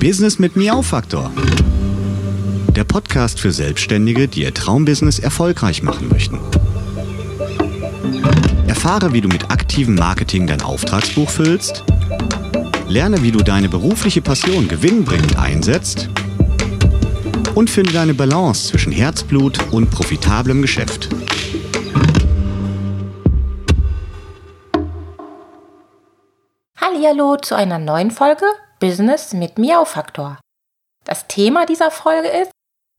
Business mit Miau-Faktor. Der Podcast für Selbstständige, die ihr Traumbusiness erfolgreich machen möchten. Erfahre, wie du mit aktivem Marketing dein Auftragsbuch füllst. Lerne, wie du deine berufliche Passion gewinnbringend einsetzt. Und finde deine Balance zwischen Herzblut und profitablem Geschäft. Hallihallo zu einer neuen Folge Business mit Miau-Faktor. Das Thema dieser Folge ist,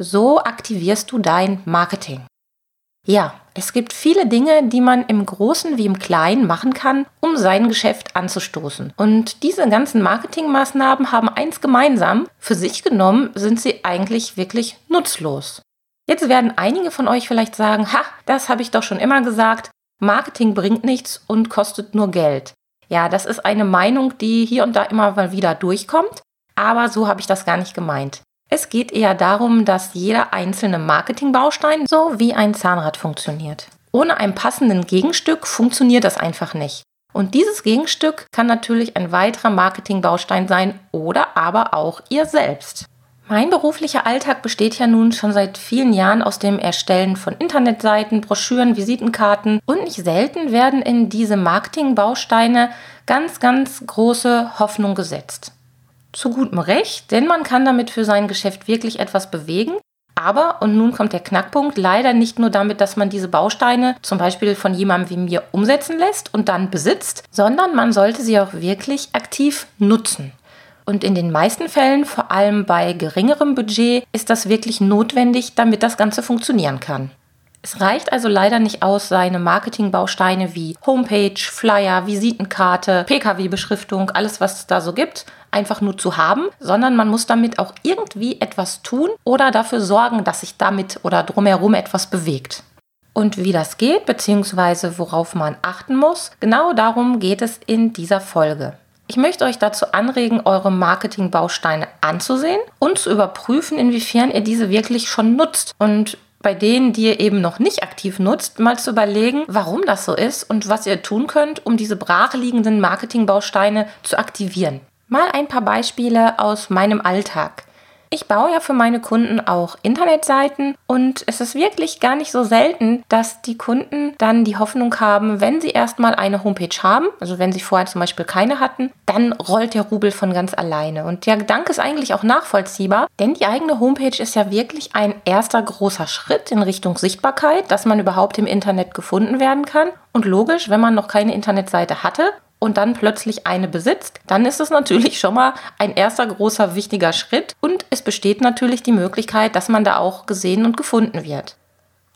so aktivierst du dein Marketing. Ja, es gibt viele Dinge, die man im Großen wie im Kleinen machen kann, um sein Geschäft anzustoßen. Und diese ganzen Marketingmaßnahmen haben eins gemeinsam, für sich genommen sind sie eigentlich wirklich nutzlos. Jetzt werden einige von euch vielleicht sagen, ha, das habe ich doch schon immer gesagt, Marketing bringt nichts und kostet nur Geld. Ja, das ist eine Meinung, die hier und da immer mal wieder durchkommt, aber so habe ich das gar nicht gemeint. Es geht eher darum, dass jeder einzelne Marketingbaustein so wie ein Zahnrad funktioniert. Ohne ein passenden Gegenstück funktioniert das einfach nicht. Und dieses Gegenstück kann natürlich ein weiterer Marketingbaustein sein oder aber auch ihr selbst. Mein beruflicher Alltag besteht ja nun schon seit vielen Jahren aus dem Erstellen von Internetseiten, Broschüren, Visitenkarten und nicht selten werden in diese Marketingbausteine ganz, ganz große Hoffnung gesetzt. Zu gutem Recht, denn man kann damit für sein Geschäft wirklich etwas bewegen. Aber, und nun kommt der Knackpunkt, leider nicht nur damit, dass man diese Bausteine zum Beispiel von jemandem wie mir umsetzen lässt und dann besitzt, sondern man sollte sie auch wirklich aktiv nutzen. Und in den meisten Fällen, vor allem bei geringerem Budget, ist das wirklich notwendig, damit das Ganze funktionieren kann. Es reicht also leider nicht aus, seine Marketingbausteine wie Homepage, Flyer, Visitenkarte, PKW-Beschriftung, alles was es da so gibt, einfach nur zu haben, sondern man muss damit auch irgendwie etwas tun oder dafür sorgen, dass sich damit oder drumherum etwas bewegt. Und wie das geht, beziehungsweise worauf man achten muss, genau darum geht es in dieser Folge. Ich möchte euch dazu anregen, eure Marketingbausteine anzusehen und zu überprüfen, inwiefern ihr diese wirklich schon nutzt. Und bei denen, die ihr eben noch nicht aktiv nutzt, mal zu überlegen, warum das so ist und was ihr tun könnt, um diese brachliegenden Marketingbausteine zu aktivieren. Mal ein paar Beispiele aus meinem Alltag. Ich baue ja für meine Kunden auch Internetseiten und es ist wirklich gar nicht so selten, dass die Kunden dann die Hoffnung haben, wenn sie erstmal eine Homepage haben, also wenn sie vorher zum Beispiel keine hatten, dann rollt der Rubel von ganz alleine. Und der Gedanke ist eigentlich auch nachvollziehbar, denn die eigene Homepage ist ja wirklich ein erster großer Schritt in Richtung Sichtbarkeit, dass man überhaupt im Internet gefunden werden kann. Und logisch, wenn man noch keine Internetseite hatte und dann plötzlich eine besitzt, dann ist es natürlich schon mal ein erster großer wichtiger Schritt und es besteht natürlich die Möglichkeit, dass man da auch gesehen und gefunden wird.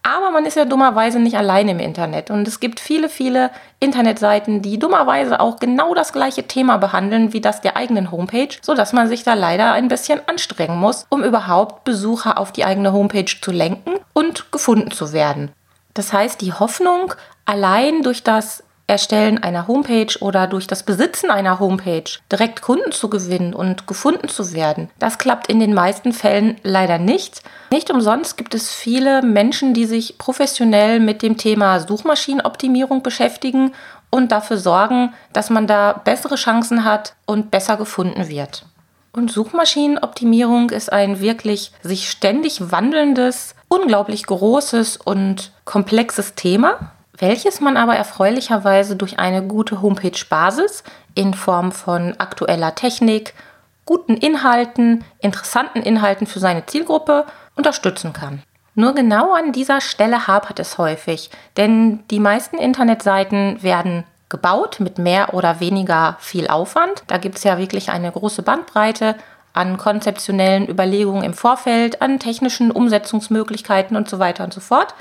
Aber man ist ja dummerweise nicht allein im Internet und es gibt viele, viele Internetseiten, die dummerweise auch genau das gleiche Thema behandeln wie das der eigenen Homepage, sodass man sich da leider ein bisschen anstrengen muss, um überhaupt Besucher auf die eigene Homepage zu lenken und gefunden zu werden. Das heißt, die Hoffnung, allein durch das Erstellen einer Homepage oder durch das Besitzen einer Homepage direkt Kunden zu gewinnen und gefunden zu werden. Das klappt in den meisten Fällen leider nicht. Nicht umsonst gibt es viele Menschen, die sich professionell mit dem Thema Suchmaschinenoptimierung beschäftigen und dafür sorgen, dass man da bessere Chancen hat und besser gefunden wird. Und Suchmaschinenoptimierung ist ein wirklich sich ständig wandelndes, unglaublich großes und komplexes Thema welches man aber erfreulicherweise durch eine gute Homepage-Basis in Form von aktueller Technik, guten Inhalten, interessanten Inhalten für seine Zielgruppe unterstützen kann. Nur genau an dieser Stelle hapert es häufig, denn die meisten Internetseiten werden gebaut mit mehr oder weniger viel Aufwand. Da gibt es ja wirklich eine große Bandbreite an konzeptionellen Überlegungen im Vorfeld, an technischen Umsetzungsmöglichkeiten und so weiter und so fort.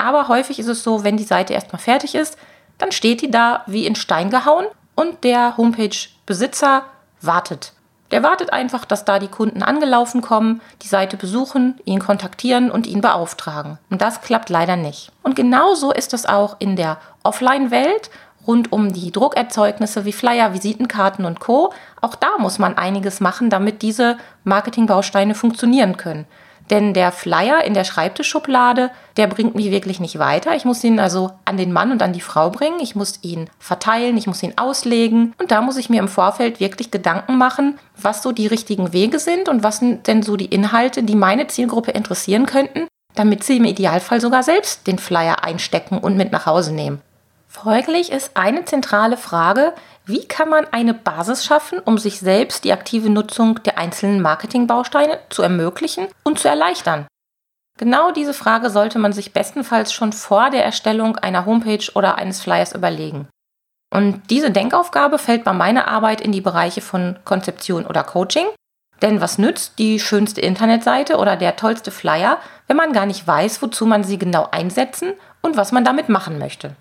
Aber häufig ist es so, wenn die Seite erstmal fertig ist, dann steht die da wie in Stein gehauen und der Homepage-Besitzer wartet. Der wartet einfach, dass da die Kunden angelaufen kommen, die Seite besuchen, ihn kontaktieren und ihn beauftragen. Und das klappt leider nicht. Und genauso ist es auch in der Offline-Welt rund um die Druckerzeugnisse wie Flyer, Visitenkarten und Co. Auch da muss man einiges machen, damit diese Marketingbausteine funktionieren können. Denn der Flyer in der Schreibtischschublade, der bringt mich wirklich nicht weiter. Ich muss ihn also an den Mann und an die Frau bringen. Ich muss ihn verteilen, ich muss ihn auslegen. Und da muss ich mir im Vorfeld wirklich Gedanken machen, was so die richtigen Wege sind und was sind denn so die Inhalte, die meine Zielgruppe interessieren könnten, damit sie im Idealfall sogar selbst den Flyer einstecken und mit nach Hause nehmen. Folglich ist eine zentrale Frage, wie kann man eine Basis schaffen, um sich selbst die aktive Nutzung der einzelnen Marketingbausteine zu ermöglichen und zu erleichtern? Genau diese Frage sollte man sich bestenfalls schon vor der Erstellung einer Homepage oder eines Flyers überlegen. Und diese Denkaufgabe fällt bei meiner Arbeit in die Bereiche von Konzeption oder Coaching. Denn was nützt die schönste Internetseite oder der tollste Flyer, wenn man gar nicht weiß, wozu man sie genau einsetzen und was man damit machen möchte?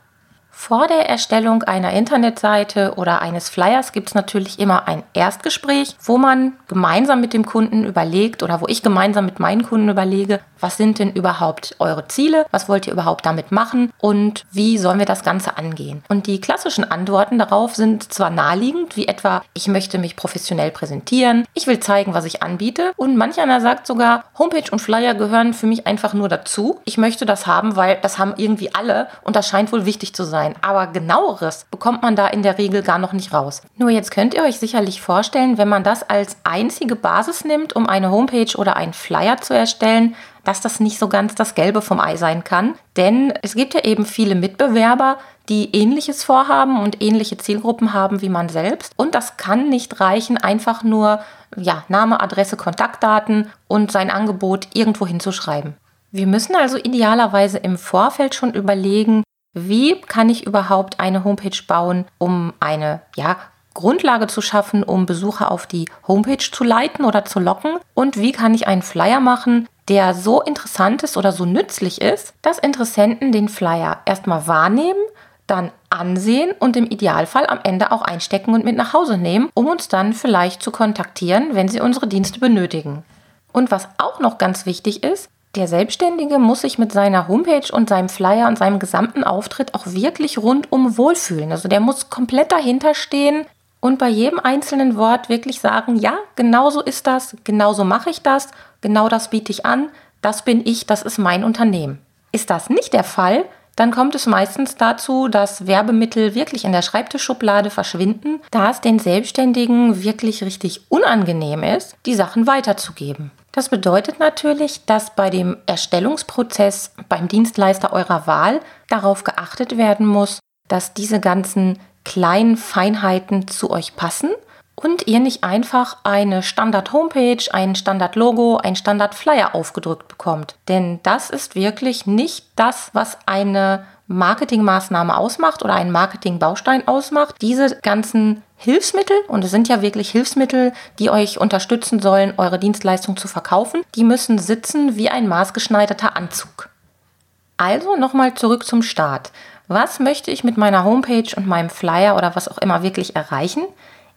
Vor der Erstellung einer Internetseite oder eines Flyers gibt es natürlich immer ein Erstgespräch, wo man gemeinsam mit dem Kunden überlegt oder wo ich gemeinsam mit meinen Kunden überlege, was sind denn überhaupt eure Ziele, was wollt ihr überhaupt damit machen und wie sollen wir das Ganze angehen. Und die klassischen Antworten darauf sind zwar naheliegend, wie etwa, ich möchte mich professionell präsentieren, ich will zeigen, was ich anbiete und manch einer sagt sogar, Homepage und Flyer gehören für mich einfach nur dazu. Ich möchte das haben, weil das haben irgendwie alle und das scheint wohl wichtig zu sein sein. Aber genaueres bekommt man da in der Regel gar noch nicht raus. Nur jetzt könnt ihr euch sicherlich vorstellen, wenn man das als einzige Basis nimmt, um eine Homepage oder einen Flyer zu erstellen, dass das nicht so ganz das Gelbe vom Ei sein kann. Denn es gibt ja eben viele Mitbewerber, die ähnliches vorhaben und ähnliche Zielgruppen haben wie man selbst. Und das kann nicht reichen, einfach nur ja, Name, Adresse, Kontaktdaten und sein Angebot irgendwo hinzuschreiben. Wir müssen also idealerweise im Vorfeld schon überlegen, wie kann ich überhaupt eine Homepage bauen, um eine ja, Grundlage zu schaffen, um Besucher auf die Homepage zu leiten oder zu locken? Und wie kann ich einen Flyer machen, der so interessant ist oder so nützlich ist, dass Interessenten den Flyer erstmal wahrnehmen, dann ansehen und im Idealfall am Ende auch einstecken und mit nach Hause nehmen, um uns dann vielleicht zu kontaktieren, wenn sie unsere Dienste benötigen. Und was auch noch ganz wichtig ist, der Selbstständige muss sich mit seiner Homepage und seinem Flyer und seinem gesamten Auftritt auch wirklich rundum wohlfühlen. Also der muss komplett dahinter stehen und bei jedem einzelnen Wort wirklich sagen, ja, genau so ist das, genau so mache ich das, genau das biete ich an, das bin ich, das ist mein Unternehmen. Ist das nicht der Fall, dann kommt es meistens dazu, dass Werbemittel wirklich in der Schreibtischschublade verschwinden, da es den Selbstständigen wirklich richtig unangenehm ist, die Sachen weiterzugeben. Das bedeutet natürlich, dass bei dem Erstellungsprozess beim Dienstleister eurer Wahl darauf geachtet werden muss, dass diese ganzen kleinen Feinheiten zu euch passen und ihr nicht einfach eine Standard-Homepage, ein Standard-Logo, ein Standard-Flyer aufgedrückt bekommt. Denn das ist wirklich nicht das, was eine Marketingmaßnahme ausmacht oder einen Marketingbaustein ausmacht. Diese ganzen Hilfsmittel, und es sind ja wirklich Hilfsmittel, die euch unterstützen sollen, eure Dienstleistung zu verkaufen, die müssen sitzen wie ein maßgeschneiderter Anzug. Also nochmal zurück zum Start. Was möchte ich mit meiner Homepage und meinem Flyer oder was auch immer wirklich erreichen?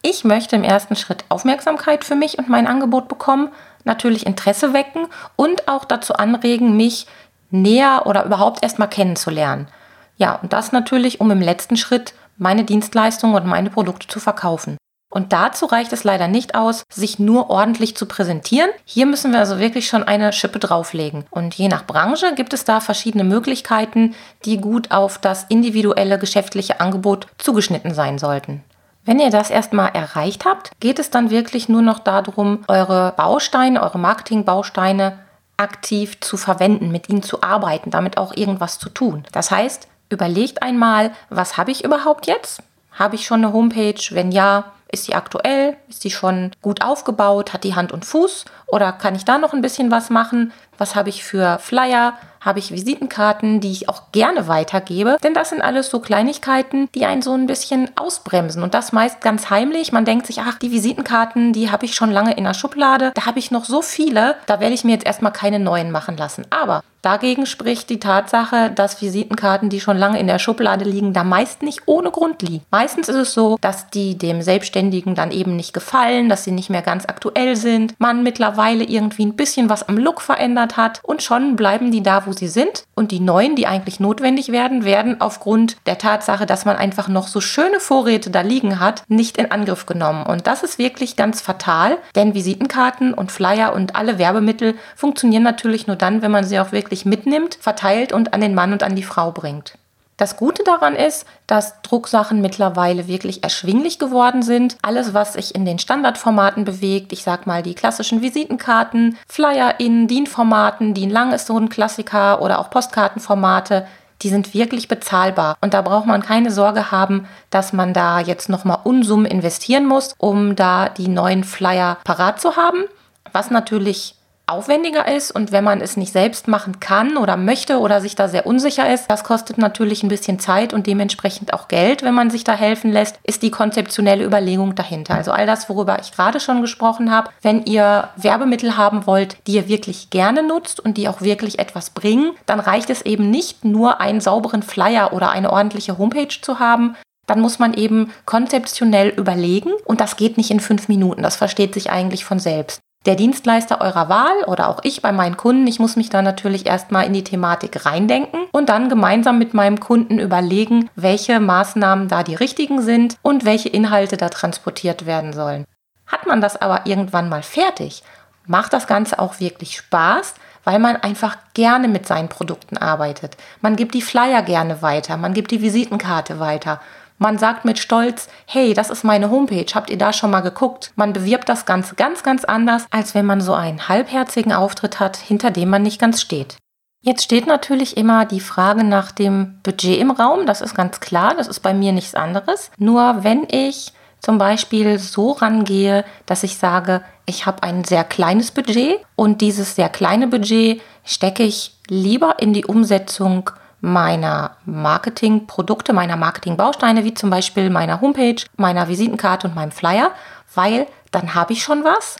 Ich möchte im ersten Schritt Aufmerksamkeit für mich und mein Angebot bekommen, natürlich Interesse wecken und auch dazu anregen, mich näher oder überhaupt erstmal kennenzulernen. Ja, und das natürlich, um im letzten Schritt meine Dienstleistungen und meine Produkte zu verkaufen. Und dazu reicht es leider nicht aus, sich nur ordentlich zu präsentieren. Hier müssen wir also wirklich schon eine Schippe drauflegen. Und je nach Branche gibt es da verschiedene Möglichkeiten, die gut auf das individuelle geschäftliche Angebot zugeschnitten sein sollten. Wenn ihr das erstmal erreicht habt, geht es dann wirklich nur noch darum, eure Bausteine, eure Marketingbausteine aktiv zu verwenden, mit ihnen zu arbeiten, damit auch irgendwas zu tun. Das heißt, Überlegt einmal, was habe ich überhaupt jetzt? Habe ich schon eine Homepage? Wenn ja, ist sie aktuell? Ist sie schon gut aufgebaut? Hat die Hand und Fuß? Oder kann ich da noch ein bisschen was machen? Was habe ich für Flyer? Habe ich Visitenkarten, die ich auch gerne weitergebe? Denn das sind alles so Kleinigkeiten, die einen so ein bisschen ausbremsen. Und das meist ganz heimlich. Man denkt sich, ach, die Visitenkarten, die habe ich schon lange in der Schublade. Da habe ich noch so viele. Da werde ich mir jetzt erstmal keine neuen machen lassen. Aber Dagegen spricht die Tatsache, dass Visitenkarten, die schon lange in der Schublade liegen, da meist nicht ohne Grund liegen. Meistens ist es so, dass die dem Selbstständigen dann eben nicht gefallen, dass sie nicht mehr ganz aktuell sind, man mittlerweile irgendwie ein bisschen was am Look verändert hat und schon bleiben die da, wo sie sind. Und die neuen, die eigentlich notwendig werden, werden aufgrund der Tatsache, dass man einfach noch so schöne Vorräte da liegen hat, nicht in Angriff genommen. Und das ist wirklich ganz fatal, denn Visitenkarten und Flyer und alle Werbemittel funktionieren natürlich nur dann, wenn man sie auch wirklich wirklich mitnimmt, verteilt und an den Mann und an die Frau bringt. Das Gute daran ist, dass Drucksachen mittlerweile wirklich erschwinglich geworden sind. Alles, was sich in den Standardformaten bewegt, ich sag mal die klassischen Visitenkarten, Flyer in DIN-Formaten, DIN lang ist so ein Klassiker oder auch Postkartenformate, die sind wirklich bezahlbar. Und da braucht man keine Sorge haben, dass man da jetzt nochmal Unsummen investieren muss, um da die neuen Flyer parat zu haben. Was natürlich aufwendiger ist und wenn man es nicht selbst machen kann oder möchte oder sich da sehr unsicher ist, das kostet natürlich ein bisschen Zeit und dementsprechend auch Geld, wenn man sich da helfen lässt, ist die konzeptionelle Überlegung dahinter. Also all das, worüber ich gerade schon gesprochen habe, wenn ihr Werbemittel haben wollt, die ihr wirklich gerne nutzt und die auch wirklich etwas bringen, dann reicht es eben nicht nur einen sauberen Flyer oder eine ordentliche Homepage zu haben, dann muss man eben konzeptionell überlegen und das geht nicht in fünf Minuten. Das versteht sich eigentlich von selbst der Dienstleister eurer Wahl oder auch ich bei meinen Kunden, ich muss mich da natürlich erstmal in die Thematik reindenken und dann gemeinsam mit meinem Kunden überlegen, welche Maßnahmen da die richtigen sind und welche Inhalte da transportiert werden sollen. Hat man das aber irgendwann mal fertig, macht das Ganze auch wirklich Spaß, weil man einfach gerne mit seinen Produkten arbeitet. Man gibt die Flyer gerne weiter, man gibt die Visitenkarte weiter man sagt mit Stolz, hey, das ist meine Homepage, habt ihr da schon mal geguckt? Man bewirbt das Ganze ganz, ganz anders, als wenn man so einen halbherzigen Auftritt hat, hinter dem man nicht ganz steht. Jetzt steht natürlich immer die Frage nach dem Budget im Raum, das ist ganz klar, das ist bei mir nichts anderes. Nur wenn ich zum Beispiel so rangehe, dass ich sage, ich habe ein sehr kleines Budget und dieses sehr kleine Budget stecke ich lieber in die Umsetzung meiner Marketingprodukte, meiner Marketingbausteine, wie zum Beispiel meiner Homepage, meiner Visitenkarte und meinem Flyer, weil dann habe ich schon was,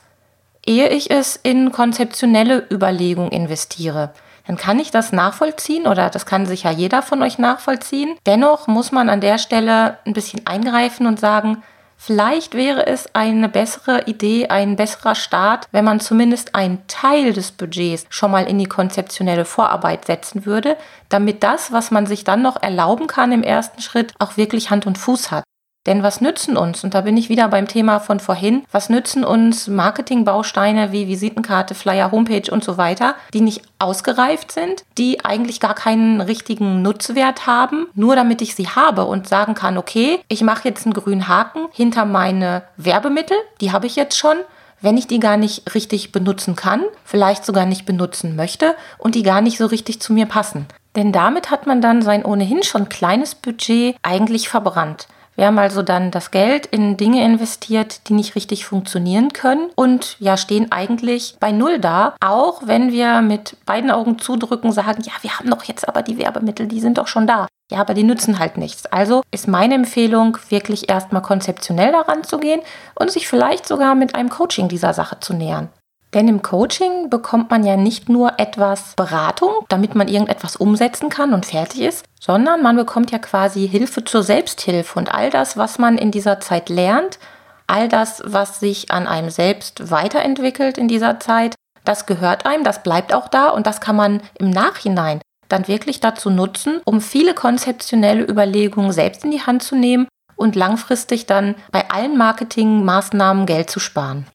ehe ich es in konzeptionelle Überlegung investiere. Dann kann ich das nachvollziehen oder das kann sicher jeder von euch nachvollziehen. Dennoch muss man an der Stelle ein bisschen eingreifen und sagen, Vielleicht wäre es eine bessere Idee, ein besserer Start, wenn man zumindest einen Teil des Budgets schon mal in die konzeptionelle Vorarbeit setzen würde, damit das, was man sich dann noch erlauben kann im ersten Schritt, auch wirklich Hand und Fuß hat. Denn was nützen uns, und da bin ich wieder beim Thema von vorhin, was nützen uns Marketingbausteine wie Visitenkarte, Flyer, Homepage und so weiter, die nicht ausgereift sind, die eigentlich gar keinen richtigen Nutzwert haben, nur damit ich sie habe und sagen kann, okay, ich mache jetzt einen grünen Haken hinter meine Werbemittel, die habe ich jetzt schon, wenn ich die gar nicht richtig benutzen kann, vielleicht sogar nicht benutzen möchte und die gar nicht so richtig zu mir passen. Denn damit hat man dann sein ohnehin schon kleines Budget eigentlich verbrannt. Wir haben also dann das Geld in Dinge investiert, die nicht richtig funktionieren können und ja, stehen eigentlich bei Null da, auch wenn wir mit beiden Augen zudrücken, sagen, ja, wir haben doch jetzt aber die Werbemittel, die sind doch schon da. Ja, aber die nützen halt nichts. Also ist meine Empfehlung, wirklich erstmal konzeptionell daran zu gehen und sich vielleicht sogar mit einem Coaching dieser Sache zu nähern. Denn im Coaching bekommt man ja nicht nur etwas Beratung, damit man irgendetwas umsetzen kann und fertig ist, sondern man bekommt ja quasi Hilfe zur Selbsthilfe und all das, was man in dieser Zeit lernt, all das, was sich an einem selbst weiterentwickelt in dieser Zeit, das gehört einem, das bleibt auch da und das kann man im Nachhinein dann wirklich dazu nutzen, um viele konzeptionelle Überlegungen selbst in die Hand zu nehmen und langfristig dann bei allen Marketingmaßnahmen Geld zu sparen.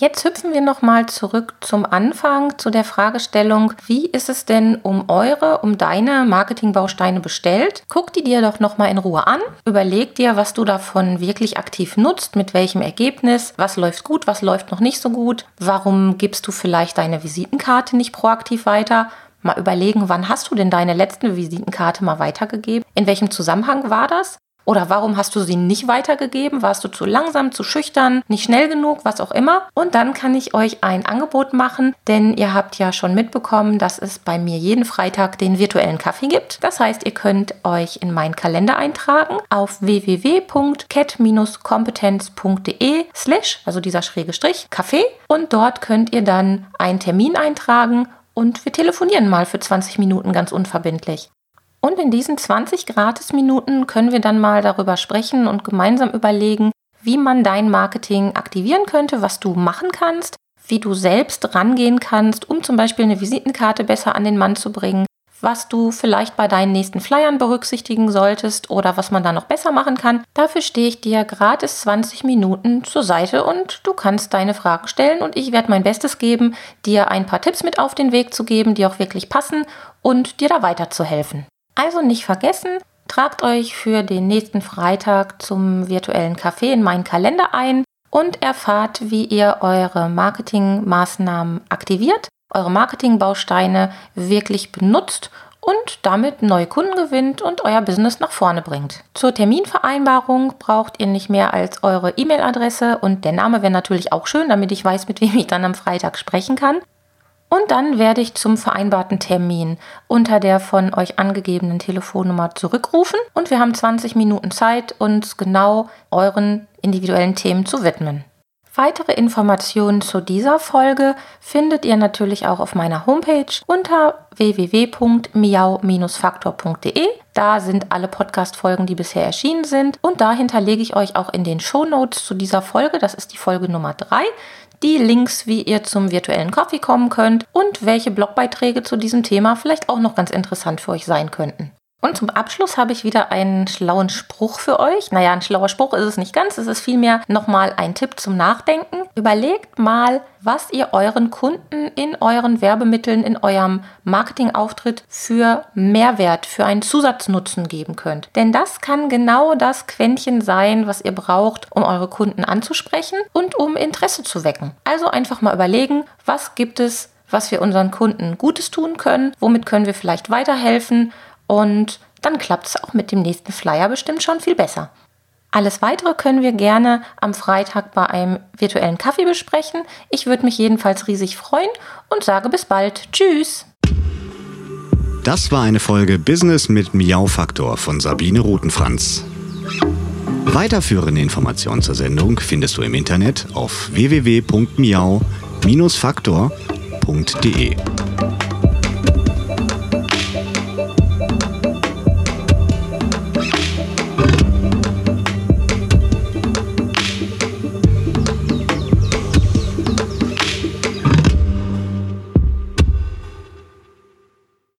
Jetzt hüpfen wir nochmal zurück zum Anfang, zu der Fragestellung, wie ist es denn um eure, um deine Marketingbausteine bestellt? Guck die dir doch nochmal in Ruhe an, überleg dir, was du davon wirklich aktiv nutzt, mit welchem Ergebnis, was läuft gut, was läuft noch nicht so gut, warum gibst du vielleicht deine Visitenkarte nicht proaktiv weiter? Mal überlegen, wann hast du denn deine letzte Visitenkarte mal weitergegeben? In welchem Zusammenhang war das? Oder warum hast du sie nicht weitergegeben? Warst du zu langsam, zu schüchtern, nicht schnell genug, was auch immer? Und dann kann ich euch ein Angebot machen, denn ihr habt ja schon mitbekommen, dass es bei mir jeden Freitag den virtuellen Kaffee gibt. Das heißt, ihr könnt euch in meinen Kalender eintragen auf www.cat-kompetenz.de slash, also dieser schräge Strich, Kaffee. Und dort könnt ihr dann einen Termin eintragen und wir telefonieren mal für 20 Minuten ganz unverbindlich. Und in diesen 20 Gratis-Minuten können wir dann mal darüber sprechen und gemeinsam überlegen, wie man dein Marketing aktivieren könnte, was du machen kannst, wie du selbst rangehen kannst, um zum Beispiel eine Visitenkarte besser an den Mann zu bringen, was du vielleicht bei deinen nächsten Flyern berücksichtigen solltest oder was man da noch besser machen kann. Dafür stehe ich dir gratis 20 Minuten zur Seite und du kannst deine Fragen stellen und ich werde mein Bestes geben, dir ein paar Tipps mit auf den Weg zu geben, die auch wirklich passen und dir da weiterzuhelfen. Also nicht vergessen, tragt euch für den nächsten Freitag zum virtuellen Café in meinen Kalender ein und erfahrt, wie ihr eure Marketingmaßnahmen aktiviert, eure Marketingbausteine wirklich benutzt und damit neue Kunden gewinnt und euer Business nach vorne bringt. Zur Terminvereinbarung braucht ihr nicht mehr als eure E-Mail-Adresse und der Name wäre natürlich auch schön, damit ich weiß, mit wem ich dann am Freitag sprechen kann. Und dann werde ich zum vereinbarten Termin unter der von euch angegebenen Telefonnummer zurückrufen und wir haben 20 Minuten Zeit, uns genau euren individuellen Themen zu widmen. Weitere Informationen zu dieser Folge findet ihr natürlich auch auf meiner Homepage unter www.miau-faktor.de. Da sind alle Podcast-Folgen, die bisher erschienen sind. Und da hinterlege ich euch auch in den Show Notes zu dieser Folge, das ist die Folge Nummer 3, die Links, wie ihr zum virtuellen Coffee kommen könnt und welche Blogbeiträge zu diesem Thema vielleicht auch noch ganz interessant für euch sein könnten. Und zum Abschluss habe ich wieder einen schlauen Spruch für euch. Naja, ein schlauer Spruch ist es nicht ganz, es ist vielmehr nochmal ein Tipp zum Nachdenken. Überlegt mal, was ihr euren Kunden in euren Werbemitteln, in eurem Marketingauftritt für Mehrwert, für einen Zusatznutzen geben könnt. Denn das kann genau das Quäntchen sein, was ihr braucht, um eure Kunden anzusprechen und um Interesse zu wecken. Also einfach mal überlegen, was gibt es, was wir unseren Kunden Gutes tun können, womit können wir vielleicht weiterhelfen und dann klappt es auch mit dem nächsten Flyer bestimmt schon viel besser. Alles weitere können wir gerne am Freitag bei einem virtuellen Kaffee besprechen. Ich würde mich jedenfalls riesig freuen und sage bis bald. Tschüss! Das war eine Folge Business mit Miau Faktor von Sabine Rutenfranz. Weiterführende Informationen zur Sendung findest du im Internet auf www.miau-faktor.de.